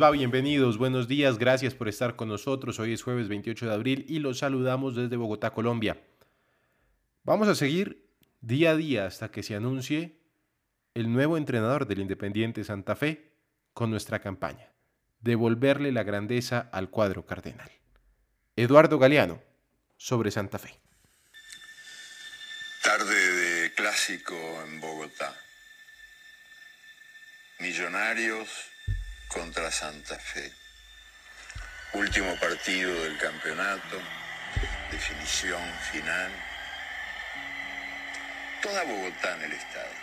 va? Bienvenidos, buenos días, gracias por estar con nosotros. Hoy es jueves 28 de abril y los saludamos desde Bogotá, Colombia. Vamos a seguir día a día hasta que se anuncie el nuevo entrenador del Independiente Santa Fe con nuestra campaña, devolverle la grandeza al cuadro cardenal. Eduardo Galeano, sobre Santa Fe. Tarde de clásico en Bogotá. Millonarios contra Santa Fe. Último partido del campeonato. Definición final. Toda Bogotá en el estadio.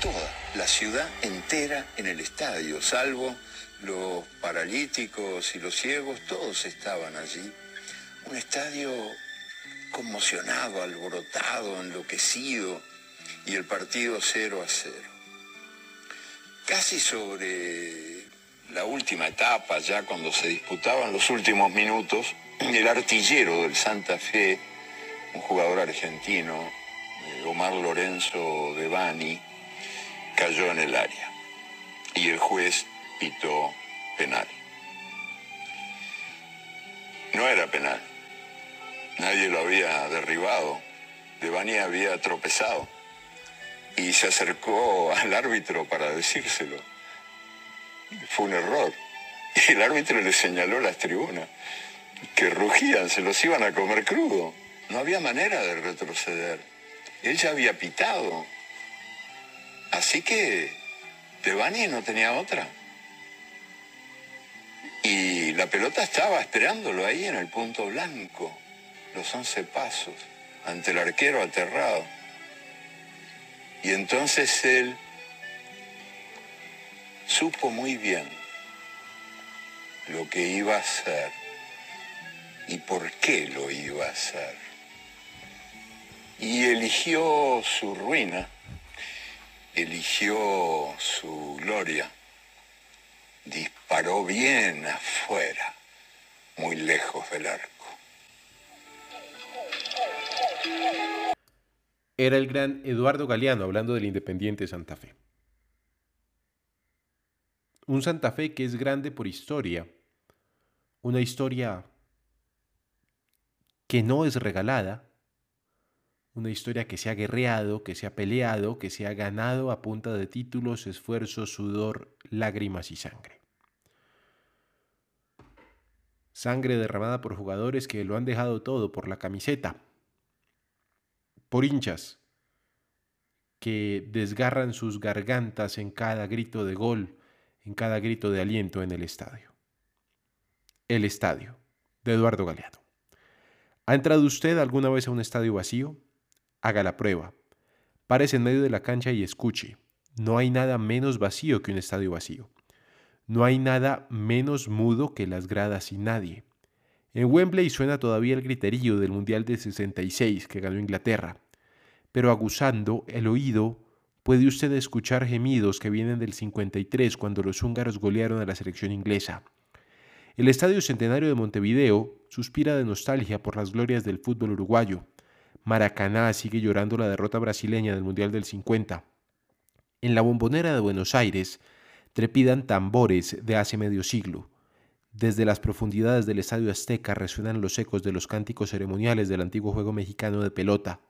Toda. La ciudad entera en el estadio, salvo los paralíticos y los ciegos, todos estaban allí. Un estadio conmocionado, alborotado, enloquecido, y el partido 0 a 0. Casi sobre la última etapa, ya cuando se disputaban los últimos minutos, el artillero del Santa Fe, un jugador argentino, eh, Omar Lorenzo de Bani, cayó en el área y el juez pitó penal. No era penal. Nadie lo había derribado. Devani había tropezado. Y se acercó al árbitro para decírselo. Fue un error. Y el árbitro le señaló las tribunas, que rugían, se los iban a comer crudo. No había manera de retroceder. Él ya había pitado. Así que Devani no tenía otra. Y la pelota estaba esperándolo ahí en el punto blanco los once pasos ante el arquero aterrado. Y entonces él supo muy bien lo que iba a hacer y por qué lo iba a hacer. Y eligió su ruina, eligió su gloria, disparó bien afuera, muy lejos del arco. Era el gran Eduardo Galeano hablando del Independiente Santa Fe. Un Santa Fe que es grande por historia, una historia que no es regalada, una historia que se ha guerreado, que se ha peleado, que se ha ganado a punta de títulos, esfuerzo, sudor, lágrimas y sangre. Sangre derramada por jugadores que lo han dejado todo por la camiseta, por hinchas que desgarran sus gargantas en cada grito de gol, en cada grito de aliento en el estadio. El estadio de Eduardo Galeano. ¿Ha entrado usted alguna vez a un estadio vacío? Haga la prueba. Párese en medio de la cancha y escuche. No hay nada menos vacío que un estadio vacío. No hay nada menos mudo que las gradas sin nadie. En Wembley suena todavía el griterío del Mundial de 66 que ganó Inglaterra, pero aguzando el oído puede usted escuchar gemidos que vienen del 53 cuando los húngaros golearon a la selección inglesa. El Estadio Centenario de Montevideo suspira de nostalgia por las glorias del fútbol uruguayo. Maracaná sigue llorando la derrota brasileña del Mundial del 50. En la bombonera de Buenos Aires trepidan tambores de hace medio siglo. Desde las profundidades del Estadio Azteca resuenan los ecos de los cánticos ceremoniales del antiguo juego mexicano de pelota.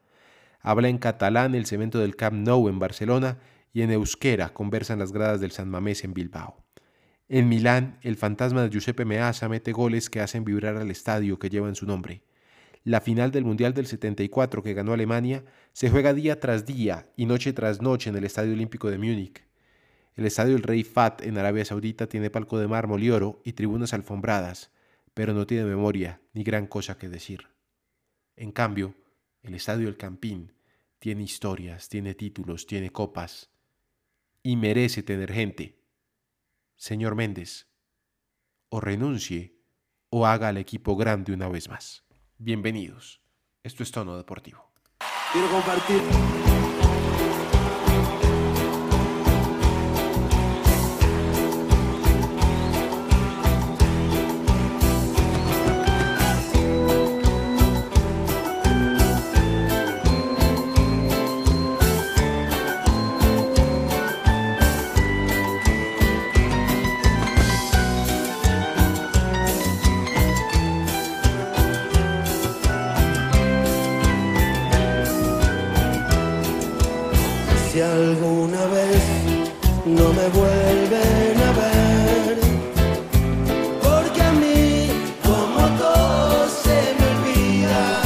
Habla en catalán el cemento del Camp Nou en Barcelona y en euskera conversan las gradas del San Mamés en Bilbao. En Milán, el fantasma de Giuseppe Meazza mete goles que hacen vibrar al estadio que llevan su nombre. La final del Mundial del 74 que ganó Alemania se juega día tras día y noche tras noche en el Estadio Olímpico de Múnich. El Estadio El Rey Fat en Arabia Saudita tiene palco de mármol y oro y tribunas alfombradas, pero no tiene memoria ni gran cosa que decir. En cambio, el Estadio El Campín tiene historias, tiene títulos, tiene copas y merece tener gente. Señor Méndez, o renuncie o haga al equipo grande una vez más. Bienvenidos. Esto es Tono Deportivo. Quiero compartir. Si alguna vez no me vuelven a ver, porque a mí, como todo se me olvida.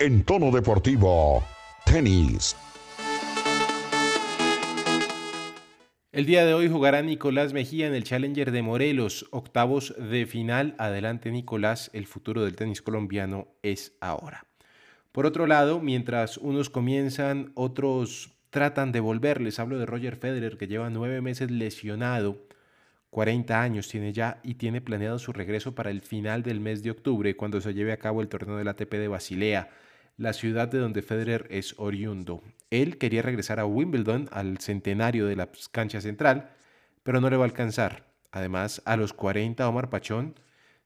En tono deportivo, tenis. El día de hoy jugará Nicolás Mejía en el Challenger de Morelos, octavos de final. Adelante Nicolás, el futuro del tenis colombiano es ahora. Por otro lado, mientras unos comienzan, otros tratan de volver. Les hablo de Roger Federer, que lleva nueve meses lesionado, 40 años tiene ya y tiene planeado su regreso para el final del mes de octubre, cuando se lleve a cabo el torneo del ATP de Basilea, la ciudad de donde Federer es oriundo. Él quería regresar a Wimbledon, al centenario de la cancha central, pero no le va a alcanzar. Además, a los 40, Omar Pachón,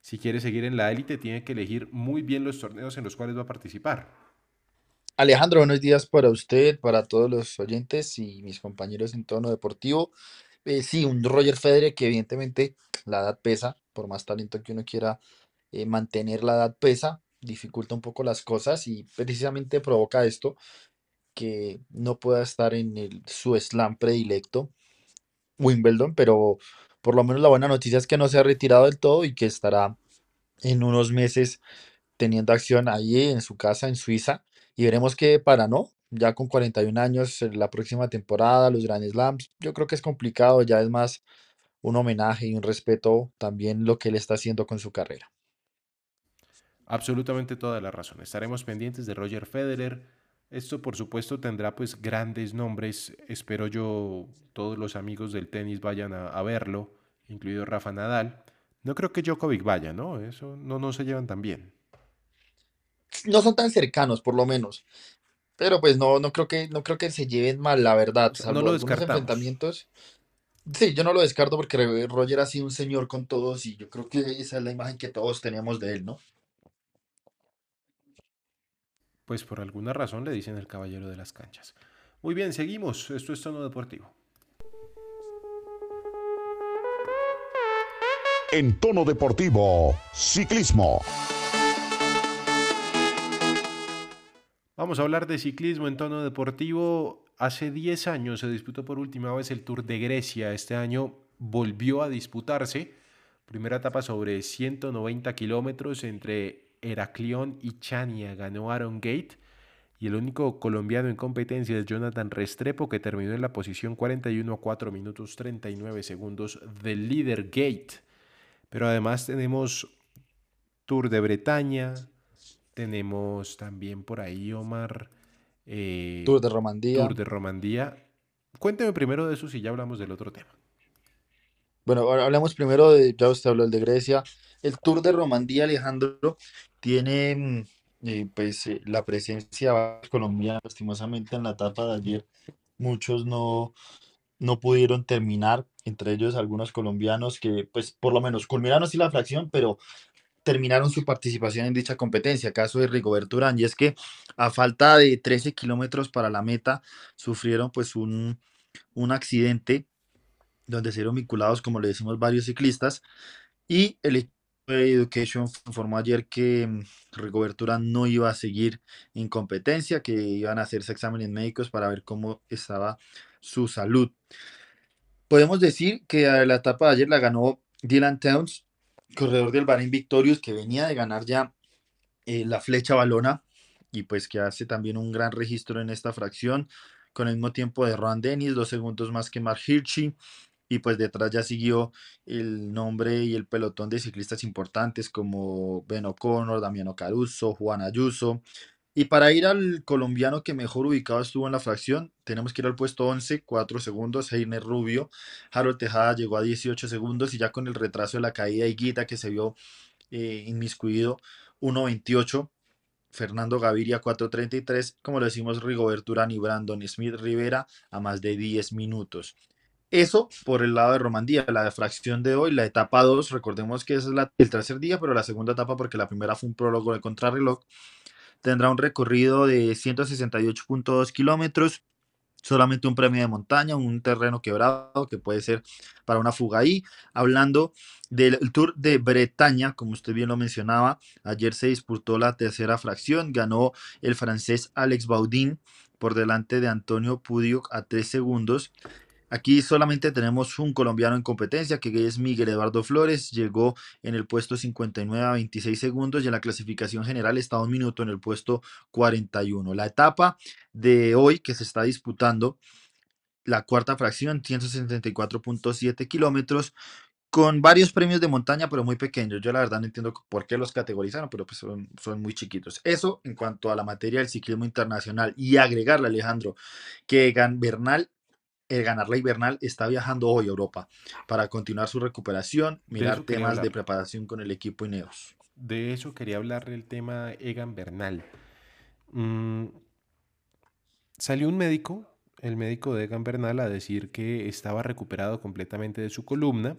si quiere seguir en la élite, tiene que elegir muy bien los torneos en los cuales va a participar. Alejandro, buenos días para usted, para todos los oyentes y mis compañeros en tono deportivo. Eh, sí, un Roger Federer que evidentemente la edad pesa, por más talento que uno quiera eh, mantener la edad pesa, dificulta un poco las cosas y precisamente provoca esto, que no pueda estar en su slam predilecto, Wimbledon, pero por lo menos la buena noticia es que no se ha retirado del todo y que estará en unos meses teniendo acción ahí en su casa en Suiza y veremos qué para, ¿no? Ya con 41 años, en la próxima temporada, los Grand Slams, yo creo que es complicado, ya es más un homenaje y un respeto también lo que él está haciendo con su carrera. Absolutamente toda la razón. Estaremos pendientes de Roger Federer. Esto, por supuesto, tendrá pues grandes nombres. Espero yo todos los amigos del tenis vayan a verlo, incluido Rafa Nadal. No creo que Djokovic vaya, ¿no? Eso no, no se llevan tan bien. No son tan cercanos, por lo menos. Pero pues no, no creo que, no creo que se lleven mal, la verdad. Salvo no lo descartamos. enfrentamientos. Sí, yo no lo descarto porque Roger ha sido un señor con todos y yo creo que esa es la imagen que todos teníamos de él, ¿no? Pues por alguna razón le dicen el caballero de las canchas. Muy bien, seguimos. Esto es Tono Deportivo. En tono deportivo, ciclismo. Vamos a hablar de ciclismo en tono deportivo. Hace 10 años se disputó por última vez el Tour de Grecia. Este año volvió a disputarse. Primera etapa sobre 190 kilómetros entre Heraclión y Chania. Ganó Aaron Gate. Y el único colombiano en competencia es Jonathan Restrepo, que terminó en la posición 41 a 4 minutos 39 segundos del líder Gate. Pero además tenemos Tour de Bretaña, tenemos también por ahí, Omar. eh, Tour de Romandía. Tour de Romandía. Cuénteme primero de eso si ya hablamos del otro tema. Bueno, ahora hablamos primero de, ya usted habló el de Grecia. El Tour de Romandía, Alejandro, tiene mm, eh, pues eh, la presencia de colombianos. Lastimosamente en la etapa de ayer muchos no, no pudieron terminar, entre ellos algunos colombianos que pues por lo menos culminaron sí la fracción, pero terminaron su participación en dicha competencia. Caso de Rigoberto Urán, y es que a falta de 13 kilómetros para la meta sufrieron pues un, un accidente donde se vieron vinculados, como le decimos, varios ciclistas. Y el Education informó ayer que mm, Rigoberto Urán no iba a seguir en competencia, que iban a hacerse exámenes médicos para ver cómo estaba su salud. Podemos decir que a la etapa de ayer la ganó Dylan Towns corredor del Bahrein Victorious que venía de ganar ya eh, la flecha balona y pues que hace también un gran registro en esta fracción con el mismo tiempo de Ron Dennis, dos segundos más que Mark Hirschi. Y pues detrás ya siguió el nombre y el pelotón de ciclistas importantes como Ben O'Connor, Damiano Caruso, Juan Ayuso. Y para ir al colombiano que mejor ubicado estuvo en la fracción, tenemos que ir al puesto 11, 4 segundos, Heiner Rubio. Harold Tejada llegó a 18 segundos y ya con el retraso de la caída y Guita que se vio eh, inmiscuido 1.28. Fernando Gaviria 4.33, como lo decimos Rigobert Urán y Brandon Smith Rivera a más de 10 minutos. Eso por el lado de Romandía, la fracción de hoy, la etapa 2, recordemos que es el tercer día, pero la segunda etapa, porque la primera fue un prólogo de contrarreloj, tendrá un recorrido de 168.2 kilómetros, solamente un premio de montaña, un terreno quebrado que puede ser para una fuga ahí. Hablando del Tour de Bretaña, como usted bien lo mencionaba, ayer se disputó la tercera fracción, ganó el francés Alex Baudin por delante de Antonio Pudio a tres segundos. Aquí solamente tenemos un colombiano en competencia, que es Miguel Eduardo Flores. Llegó en el puesto 59 a 26 segundos y en la clasificación general está un minuto en el puesto 41. La etapa de hoy que se está disputando, la cuarta fracción, 174.7 kilómetros, con varios premios de montaña, pero muy pequeños. Yo la verdad no entiendo por qué los categorizaron, pero pues son, muy chiquitos. Eso en cuanto a la materia del ciclismo internacional. Y agregarle, Alejandro, que Egan Bernal el ganar la invernal está viajando hoy a Europa para continuar su recuperación, mirar temas de preparación con el equipo Ineos. De eso quería hablar del tema Egan Bernal. Mm, salió un médico, el médico de Egan Bernal, a decir que estaba recuperado completamente de su columna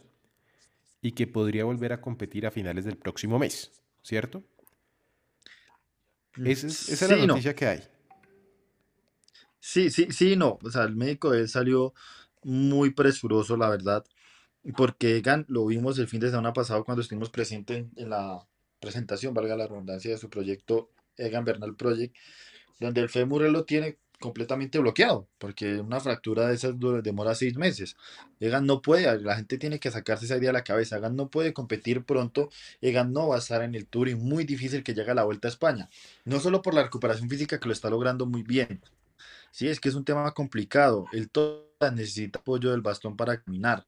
y que podría volver a competir a finales del próximo mes, ¿cierto? Mm, Esa es, esa es la no. noticia que hay. Sí, sí, sí, no. O sea, el médico de él salió muy presuroso, la verdad, porque Egan lo vimos el fin de semana pasado cuando estuvimos presentes en, la presentación, valga la redundancia, de su proyecto Egan Bernal Project, donde el fémur lo tiene completamente bloqueado, porque una fractura de esas demora seis meses. Egan no puede, la gente tiene que sacarse esa idea de la cabeza. Egan no puede competir pronto, Egan no va a estar en el Tour y muy difícil que llegue a la Vuelta a España. No solo por la recuperación física que lo está logrando muy bien, Sí, es que es un tema complicado. Él todavía necesita apoyo del bastón para caminar.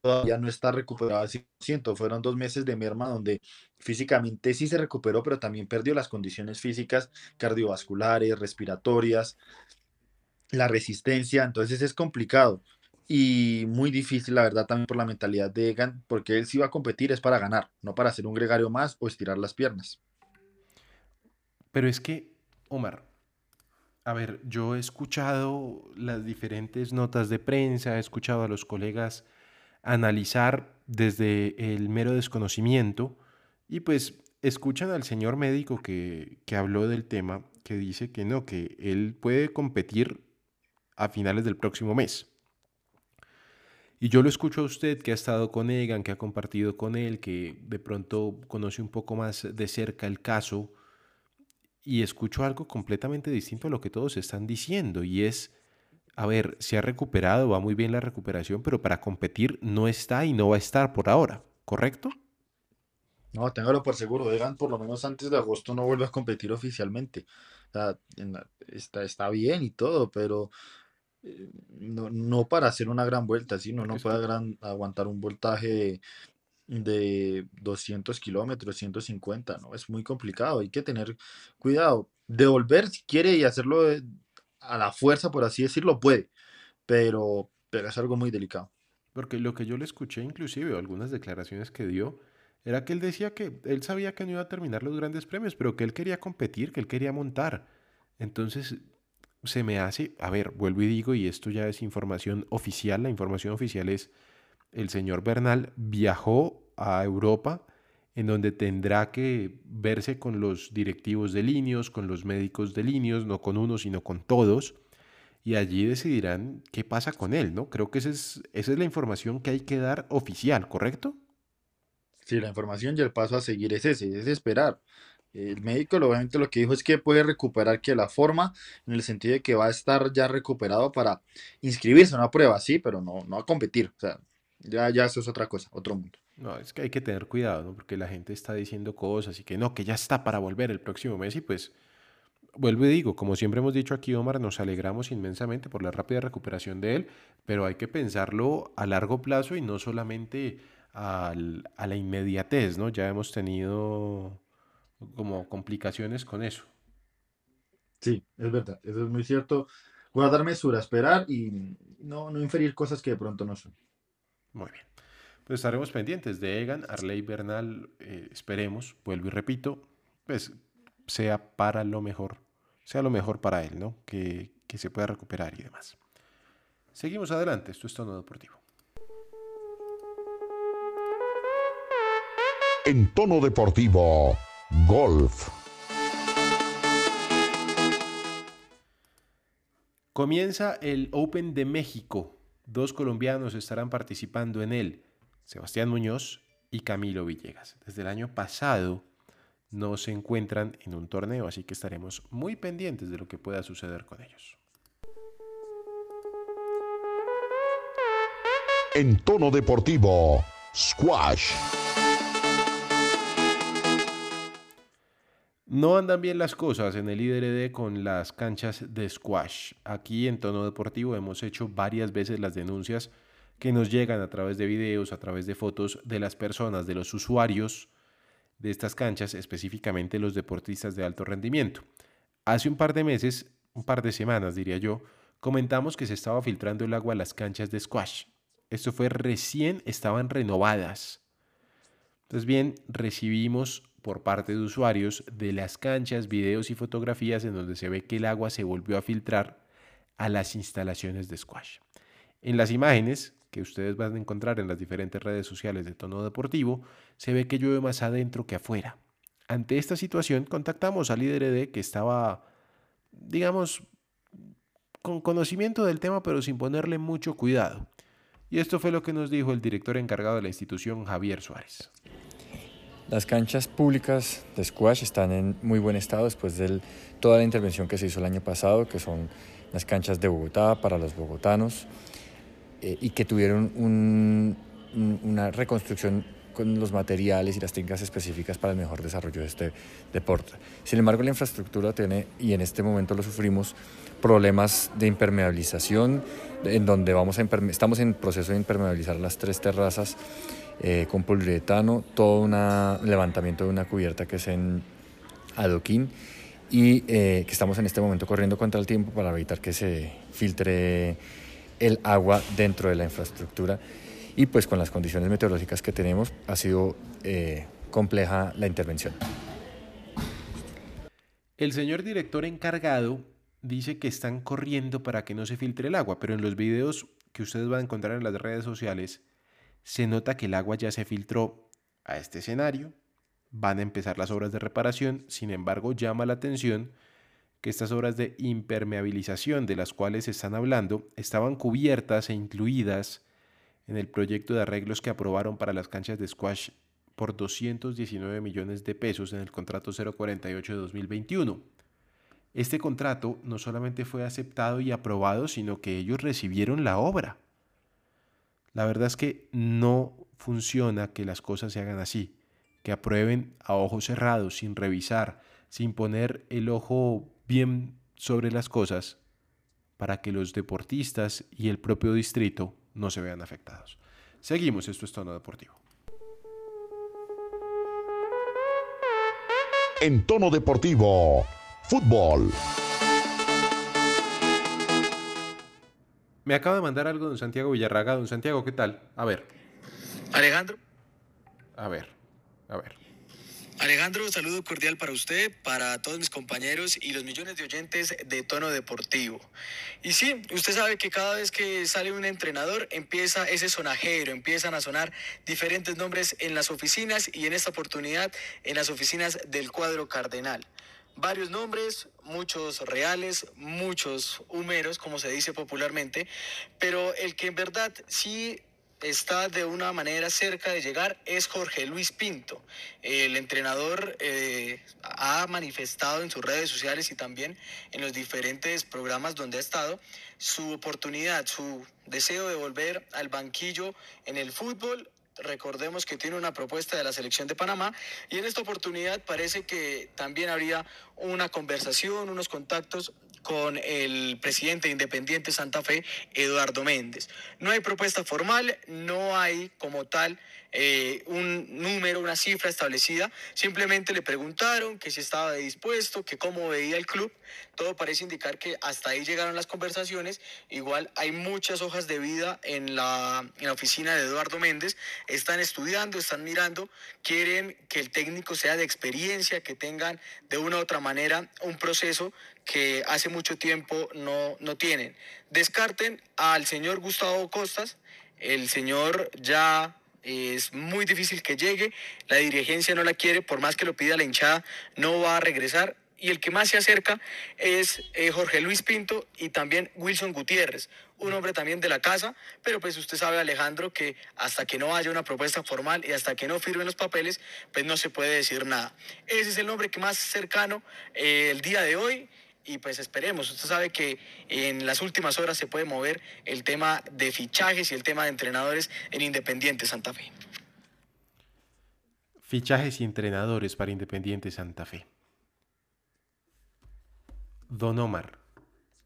Todavía no está recuperado al 100%. Fueron dos meses de merma donde físicamente sí se recuperó, pero también perdió las condiciones físicas cardiovasculares, respiratorias, la resistencia. Entonces es complicado y muy difícil, la verdad, también por la mentalidad de Egan, porque él sí va a competir es para ganar, no para ser un gregario más o estirar las piernas. Pero es que, Omar, a ver, yo he escuchado las diferentes notas de prensa, he escuchado a los colegas analizar desde el mero desconocimiento y pues escuchan al señor médico que, que habló del tema, que dice que no, que él puede competir a finales del próximo mes. Y yo lo escucho a usted que ha estado con Egan, que ha compartido con él, que de pronto conoce un poco más de cerca el caso y escucho algo completamente distinto a lo que todos están diciendo y es, a ver, se ha recuperado, va muy bien la recuperación, pero para competir no está y no va a estar por ahora, ¿correcto? No, téngalo por seguro. Egan por lo menos antes de agosto no vuelve a competir oficialmente. O sea, la- está, está bien y todo, pero eh, no, no para hacer una gran vuelta, ¿sí? No, puede gran- aguantar un voltaje de, de 200 kilómetros, 150, ¿no? Es muy complicado, hay que tener cuidado. Devolver si quiere y hacerlo a la fuerza, por así decirlo, puede, pero, pero es algo muy delicado. porque lo que yo le escuché inclusive, algunas declaraciones que dio, era que él decía que él sabía que no iba a terminar los grandes premios, pero que él quería competir, que él quería montar. Entonces, se me hace, a ver, vuelvo y digo, y esto ya es información oficial, la información oficial es el señor Bernal viajó a Europa en donde tendrá que verse con los directivos de Linios, con los médicos de Linios, no con uno, sino con todos, y allí decidirán qué pasa con él, ¿no? Creo que esa es, esa es la información que hay que dar oficial, ¿correcto? Sí, la información y el paso a seguir es ese, es esperar. El médico obviamente lo que dijo es que puede recuperar que la forma, en el sentido de que va a estar ya recuperado para inscribirse a una prueba, sí, pero no, no a competir. O sea, ya, ya eso es otra cosa, otro mundo. No, es que hay que tener cuidado, ¿no? Porque la gente está diciendo cosas y que no, que ya está para volver el próximo mes y pues vuelvo y digo, como siempre hemos dicho aquí, Omar, nos alegramos inmensamente por la rápida recuperación de él, pero hay que pensarlo a largo plazo y no solamente al- a la inmediatez, ¿no? Ya hemos tenido como complicaciones con eso. Sí, es verdad, eso es muy cierto. Guardar mesura, esperar y no, no inferir cosas que de pronto no son. Muy bien. Pues estaremos pendientes de Egan, Arley Bernal, eh, esperemos, vuelvo y repito, pues sea para lo mejor, sea lo mejor para él, ¿no? Que, que se pueda recuperar y demás. Seguimos adelante, esto es Tono Deportivo. En tono deportivo, golf. Comienza el Open de México. Dos colombianos estarán participando en él, Sebastián Muñoz y Camilo Villegas. Desde el año pasado no se encuentran en un torneo, así que estaremos muy pendientes de lo que pueda suceder con ellos. En tono deportivo, squash. No andan bien las cosas en el IDRD con las canchas de squash. Aquí en Tono Deportivo hemos hecho varias veces las denuncias que nos llegan a través de videos, a través de fotos de las personas, de los usuarios de estas canchas, específicamente los deportistas de alto rendimiento. Hace un par de meses, un par de semanas diría yo, comentamos que se estaba filtrando el agua a las canchas de squash. Esto fue recién, estaban renovadas. Entonces bien, recibimos por parte de usuarios de las canchas, videos y fotografías en donde se ve que el agua se volvió a filtrar a las instalaciones de squash. En las imágenes que ustedes van a encontrar en las diferentes redes sociales de tono deportivo, se ve que llueve más adentro que afuera. Ante esta situación, contactamos al líder de que estaba, digamos, con conocimiento del tema, pero sin ponerle mucho cuidado. Y esto fue lo que nos dijo el director encargado de la institución, Javier Suárez. Las canchas públicas de squash están en muy buen estado después de toda la intervención que se hizo el año pasado, que son las canchas de Bogotá para los bogotanos, eh, y que tuvieron un- un- una reconstrucción con los materiales y las técnicas específicas para el mejor desarrollo de este deporte. Sin embargo, la infraestructura tiene, y en este momento lo sufrimos, problemas de impermeabilización, en donde vamos a estamos en proceso de impermeabilizar las tres terrazas eh, con poliuretano, todo un levantamiento de una cubierta que es en adoquín y eh, que estamos en este momento corriendo contra el tiempo para evitar que se filtre el agua dentro de la infraestructura y pues con las condiciones meteorológicas que tenemos ha sido eh, compleja la intervención. El señor director encargado dice que están corriendo para que no se filtre el agua, pero en los videos que ustedes van a encontrar en las redes sociales se nota que el agua ya se filtró a este escenario, van a empezar las obras de reparación, sin embargo llama la atención que estas obras de impermeabilización de las cuales están hablando estaban cubiertas e incluidas en el proyecto de arreglos que aprobaron para las canchas de squash por 219 millones de pesos en el contrato 048 de 2021. Este contrato no solamente fue aceptado y aprobado, sino que ellos recibieron la obra. La verdad es que no funciona que las cosas se hagan así, que aprueben a ojos cerrados, sin revisar, sin poner el ojo bien sobre las cosas, para que los deportistas y el propio distrito no se vean afectados. Seguimos, esto es Tono Deportivo. En tono deportivo, fútbol. Me acaba de mandar algo don Santiago Villarraga. Don Santiago, ¿qué tal? A ver, Alejandro, a ver, a ver. Alejandro, saludo cordial para usted, para todos mis compañeros y los millones de oyentes de tono deportivo. Y sí, usted sabe que cada vez que sale un entrenador empieza ese sonajero, empiezan a sonar diferentes nombres en las oficinas y en esta oportunidad en las oficinas del cuadro cardenal. Varios nombres, muchos reales, muchos humeros, como se dice popularmente, pero el que en verdad sí está de una manera cerca de llegar es Jorge Luis Pinto. El entrenador eh, ha manifestado en sus redes sociales y también en los diferentes programas donde ha estado su oportunidad, su deseo de volver al banquillo en el fútbol Recordemos que tiene una propuesta de la selección de Panamá y en esta oportunidad parece que también habría una conversación, unos contactos con el presidente independiente Santa Fe, Eduardo Méndez. No hay propuesta formal, no hay como tal eh, un número, una cifra establecida. Simplemente le preguntaron que si estaba dispuesto, que cómo veía el club. Todo parece indicar que hasta ahí llegaron las conversaciones. Igual hay muchas hojas de vida en la, en la oficina de Eduardo Méndez. Están estudiando, están mirando, quieren que el técnico sea de experiencia, que tengan de una u otra manera un proceso que hace mucho tiempo no, no tienen. Descarten al señor Gustavo Costas, el señor ya es muy difícil que llegue, la dirigencia no la quiere, por más que lo pida la hinchada, no va a regresar. Y el que más se acerca es eh, Jorge Luis Pinto y también Wilson Gutiérrez, un hombre también de la casa, pero pues usted sabe Alejandro que hasta que no haya una propuesta formal y hasta que no firmen los papeles, pues no se puede decir nada. Ese es el nombre que más cercano eh, el día de hoy y pues esperemos. Usted sabe que en las últimas horas se puede mover el tema de fichajes y el tema de entrenadores en Independiente Santa Fe. Fichajes y entrenadores para Independiente Santa Fe. Don Omar,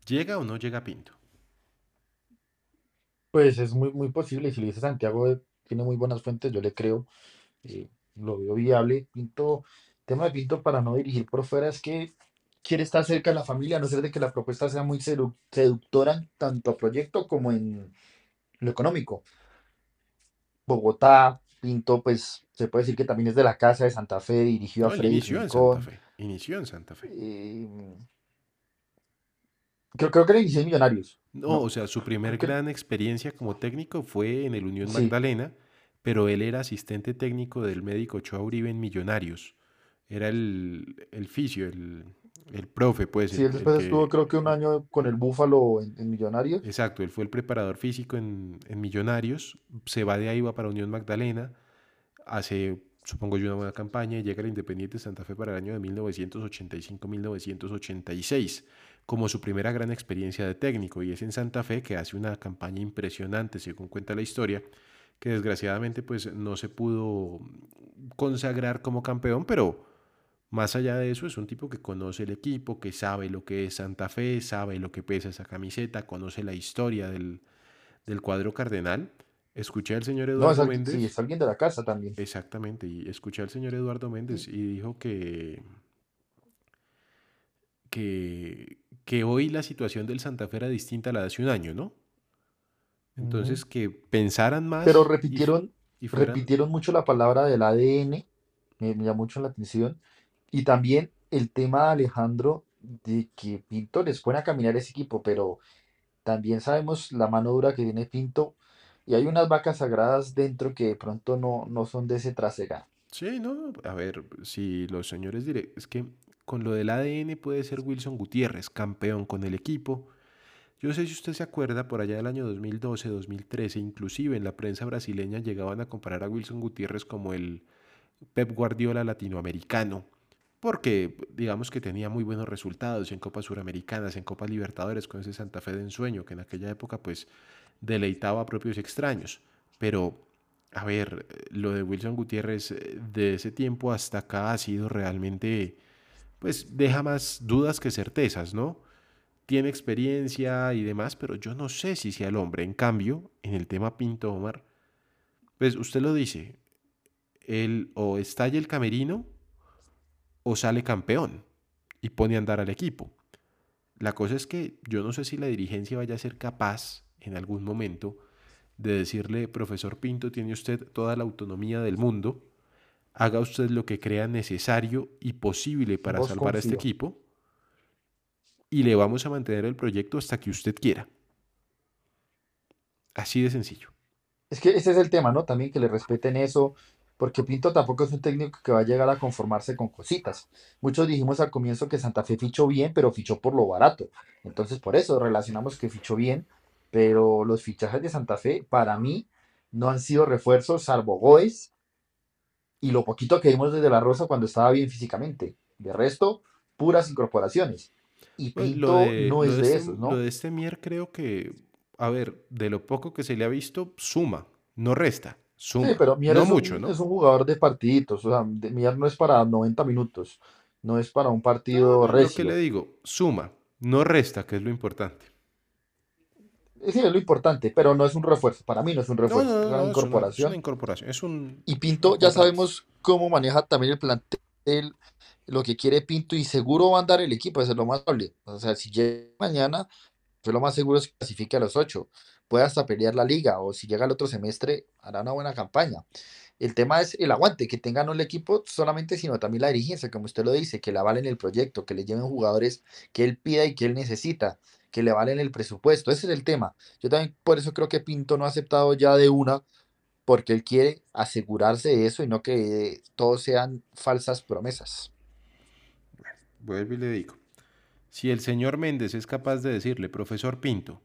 ¿llega o no llega Pinto? Pues es muy, muy posible. Si lo dice Santiago, eh, tiene muy buenas fuentes, yo le creo. eh, lo veo viable. Pinto, tema de Pinto para no dirigir por fuera es que quiere estar cerca de la familia, a no ser de que la propuesta sea muy sedu- seductora tanto a proyecto como en lo económico. Bogotá, Pinto, pues se puede decir que también es de la casa de Santa Fe, dirigió a No, Freddy inició en. Santa Fe. Inició en Santa Fe. eh, creo, creo que le inició en Millonarios. No, No, o sea, su primer creo que gran experiencia como técnico fue en el Unión sí. Magdalena, pero él era asistente técnico del médico Ochoa Uribe en Millonarios. Era el, el fisio, el, el profe, pues, Sí, él el después estuvo creo que un año con el Búfalo en, en Millonarios. Exacto, él fue el preparador físico en, en Millonarios, se va de ahí, va para Unión Magdalena, hace, supongo yo, una buena campaña y llega al Independiente Santa Fe para el año de 1985-1986 como su primera gran experiencia de técnico y es en Santa Fe que hace una campaña impresionante según cuenta la historia que desgraciadamente pues no se pudo consagrar como campeón pero más allá de eso es un tipo que conoce el equipo que sabe lo que es Santa Fe sabe lo que pesa esa camiseta conoce la historia del, del cuadro cardenal escuché al señor No, Eduardo sí, Méndez es alguien de la casa también. Exactamente, y escuché al señor Eduardo Méndez y dijo que, que, que hoy la situación del Santa Fe era distinta a la de hace un año, ¿no? Entonces que pensaran Pero más y, fu- repitieron, y fueran... repitieron mucho la palabra del ADN, me, me llamó mucho la atención. Y también el tema de Alejandro de que Pinto les pone a caminar ese equipo, pero también sabemos la mano dura que tiene Pinto. Y hay unas vacas sagradas dentro que de pronto no, no son de ese trasega. Sí, no, a ver, si los señores diré, es que con lo del ADN puede ser Wilson Gutiérrez, campeón con el equipo. Yo sé si usted se acuerda, por allá del año 2012, 2013, inclusive en la prensa brasileña llegaban a comparar a Wilson Gutiérrez como el Pep Guardiola latinoamericano, porque digamos que tenía muy buenos resultados en Copas Suramericanas, en Copas Libertadores, con ese Santa Fe de ensueño, que en aquella época pues deleitaba a propios extraños. Pero, a ver, lo de Wilson Gutiérrez eh, de ese tiempo hasta acá ha sido realmente, pues deja más dudas que certezas, ¿no? Tiene experiencia y demás, pero yo no sé si sea el hombre. En cambio, en el tema Pinto Omar, pues usted lo dice, él o estalla el camerino o sale campeón y pone a andar al equipo. La cosa es que yo no sé si la dirigencia vaya a ser capaz en algún momento de decirle, profesor Pinto, tiene usted toda la autonomía del mundo, haga usted lo que crea necesario y posible para salvar a este equipo y le vamos a mantener el proyecto hasta que usted quiera. Así de sencillo. Es que ese es el tema, ¿no? También que le respeten eso, porque Pinto tampoco es un técnico que va a llegar a conformarse con cositas. Muchos dijimos al comienzo que Santa Fe fichó bien, pero fichó por lo barato. Entonces, por eso relacionamos que fichó bien, pero los fichajes de Santa Fe, para mí, no han sido refuerzos, salvo Goes y lo poquito que vimos desde La Rosa cuando estaba bien físicamente. De resto, puras incorporaciones. Y Pues, Pinto lo de, no lo es de de este, esos, lo ¿no? de este Mier creo que, a ver, de lo poco que se le ha visto, suma, no resta, Suma. Sí, pero Mier no es un, mucho, ¿no? es un jugador de partiditos, o sea, Mier no es para 90 minutos, no es para un partido no, lo que le recio. digo, suma, no resta, que es lo importante. Sí, es lo importante, pero no es un refuerzo, para mí no es un refuerzo, no, es una no, es una, es una incorporación. incorporación, es un Y Pinto, ya sabemos cómo maneja también el plantel, lo que quiere Pinto y seguro va a andar el equipo, eso es lo más probable. O sea, si llega mañana, pues lo más seguro es que clasifique a los ocho, puede hasta pelear la liga o si llega el otro semestre hará una buena campaña. El tema es el aguante, que tenga no el equipo solamente, sino también la dirigencia, como usted lo dice, que le avalen el proyecto, que le lleven jugadores que él pida y que él necesita, que le avalen el presupuesto. Ese es el tema. Yo también por eso creo que Pinto no ha aceptado ya de una, porque él quiere asegurarse de eso y no que todos sean falsas promesas. Vuelvo y le digo, si el señor Méndez es capaz de decirle, profesor Pinto,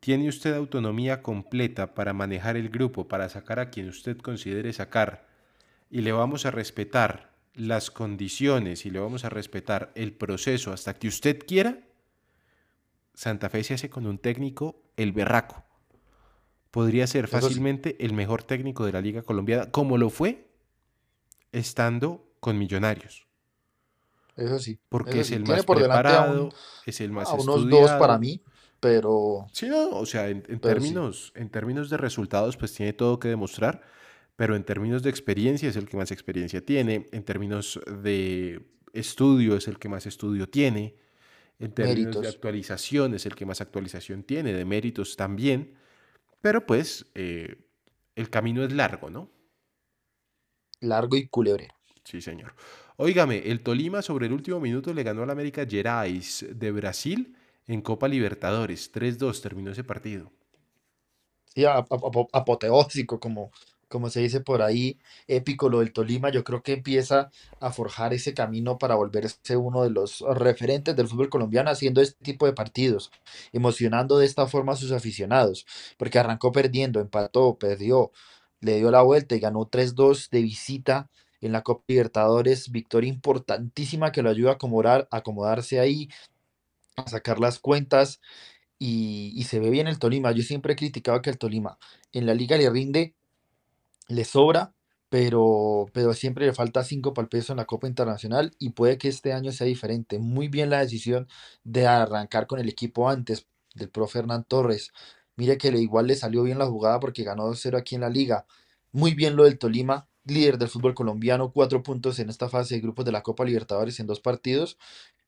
tiene usted autonomía completa para manejar el grupo, para sacar a quien usted considere sacar, y le vamos a respetar las condiciones y le vamos a respetar el proceso hasta que usted quiera, Santa Fe se hace con un técnico el berraco. Podría ser fácilmente el mejor técnico de la Liga Colombiana, como lo fue estando con Millonarios. Eso sí. Porque Eso es el Tiene más preparado, un- es el más a unos dos para mí, pero, Sí, no, o sea, en, en sí. términos, en términos de resultados, pues tiene todo que demostrar, pero en términos de experiencia es el que más experiencia tiene, en términos de estudio es el que más estudio tiene, en términos de actualización es el que más actualización tiene, de méritos también, pero pues eh, el camino es largo, ¿no? Largo y culebrero. Sí, señor. Óigame, el Tolima sobre el último minuto le ganó al América Gerais de Brasil en Copa Libertadores. 3-2 terminó ese partido. Sí, ap- ap- ap- apoteósico, como, como se dice por ahí, épico lo del Tolima. Yo creo que empieza a forjar ese camino para volverse uno de los referentes del fútbol colombiano haciendo este tipo de partidos, emocionando de esta forma a sus aficionados, porque arrancó perdiendo, empató, perdió, le dio la vuelta y ganó 3-2 de visita en la Copa Libertadores, victoria importantísima que lo ayuda a acomodar, acomodarse ahí, sacar las cuentas y, se ve bien el Tolima. Yo siempre he criticado que el Tolima en la liga le rinde, le sobra, pero, pero siempre le falta 5 para en la Copa Internacional y puede que este año sea diferente. Muy bien la decisión de arrancar con el equipo antes del profe Hernán Torres. Mire que igual le salió bien la jugada porque ganó 2-0 aquí en la liga. Muy bien lo del Tolima, líder del fútbol colombiano, cuatro puntos en esta fase de grupos de la Copa Libertadores en dos partidos.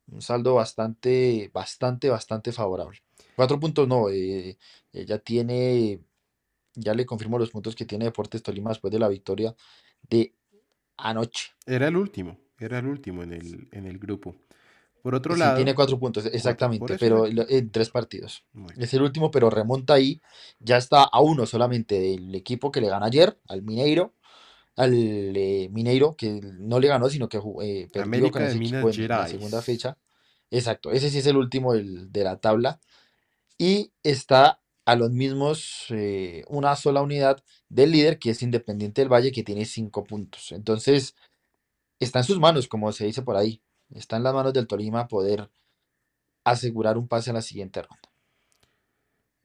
Un saldo bastante, bastante, bastante favorable. Cuatro puntos no, eh, eh, ya tiene, ya le confirmo los puntos que tiene Deportes Tolima después de la victoria de anoche. Era el último, era el último en el, en el grupo. Por otro Sí, lado, tiene cuatro puntos, exactamente, pero en tres partidos. bueno, Es el último, pero remonta ahí. Ya está a uno solamente del equipo que le ganó ayer, al Mineiro. Al eh, Mineiro, que no le ganó, sino que eh, perdió con ese equipo en la segunda fecha. Exacto, ese sí es el último del- de la tabla. Y está a los mismos, eh, una sola unidad del líder, que es Independiente del Valle, que tiene cinco puntos. Entonces, está en sus manos, como se dice por ahí. Está en las manos del Tolima poder asegurar un pase a la siguiente ronda.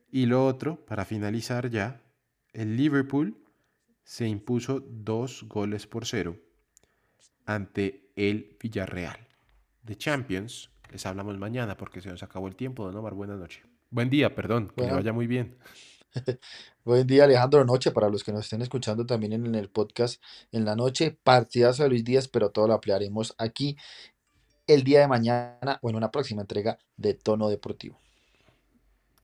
Y lo otro, para finalizar ya, el Liverpool se impuso dos goles por cero ante el Villarreal. De Champions, les hablamos mañana porque se nos acabó el tiempo, don Omar. Buenas noches. Buen día, perdón, que le Bueno. vaya muy bien. Buen día, Alejandro Noche, para los que nos estén escuchando también en el podcast en la noche. Partidazo de Luis Díaz, pero todo lo ampliaremos aquí el día de mañana o en una próxima entrega de Tono Deportivo.